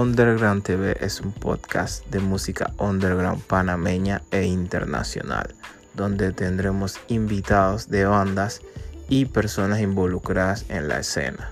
Underground TV es un podcast de música underground panameña e internacional, donde tendremos invitados de bandas y personas involucradas en la escena.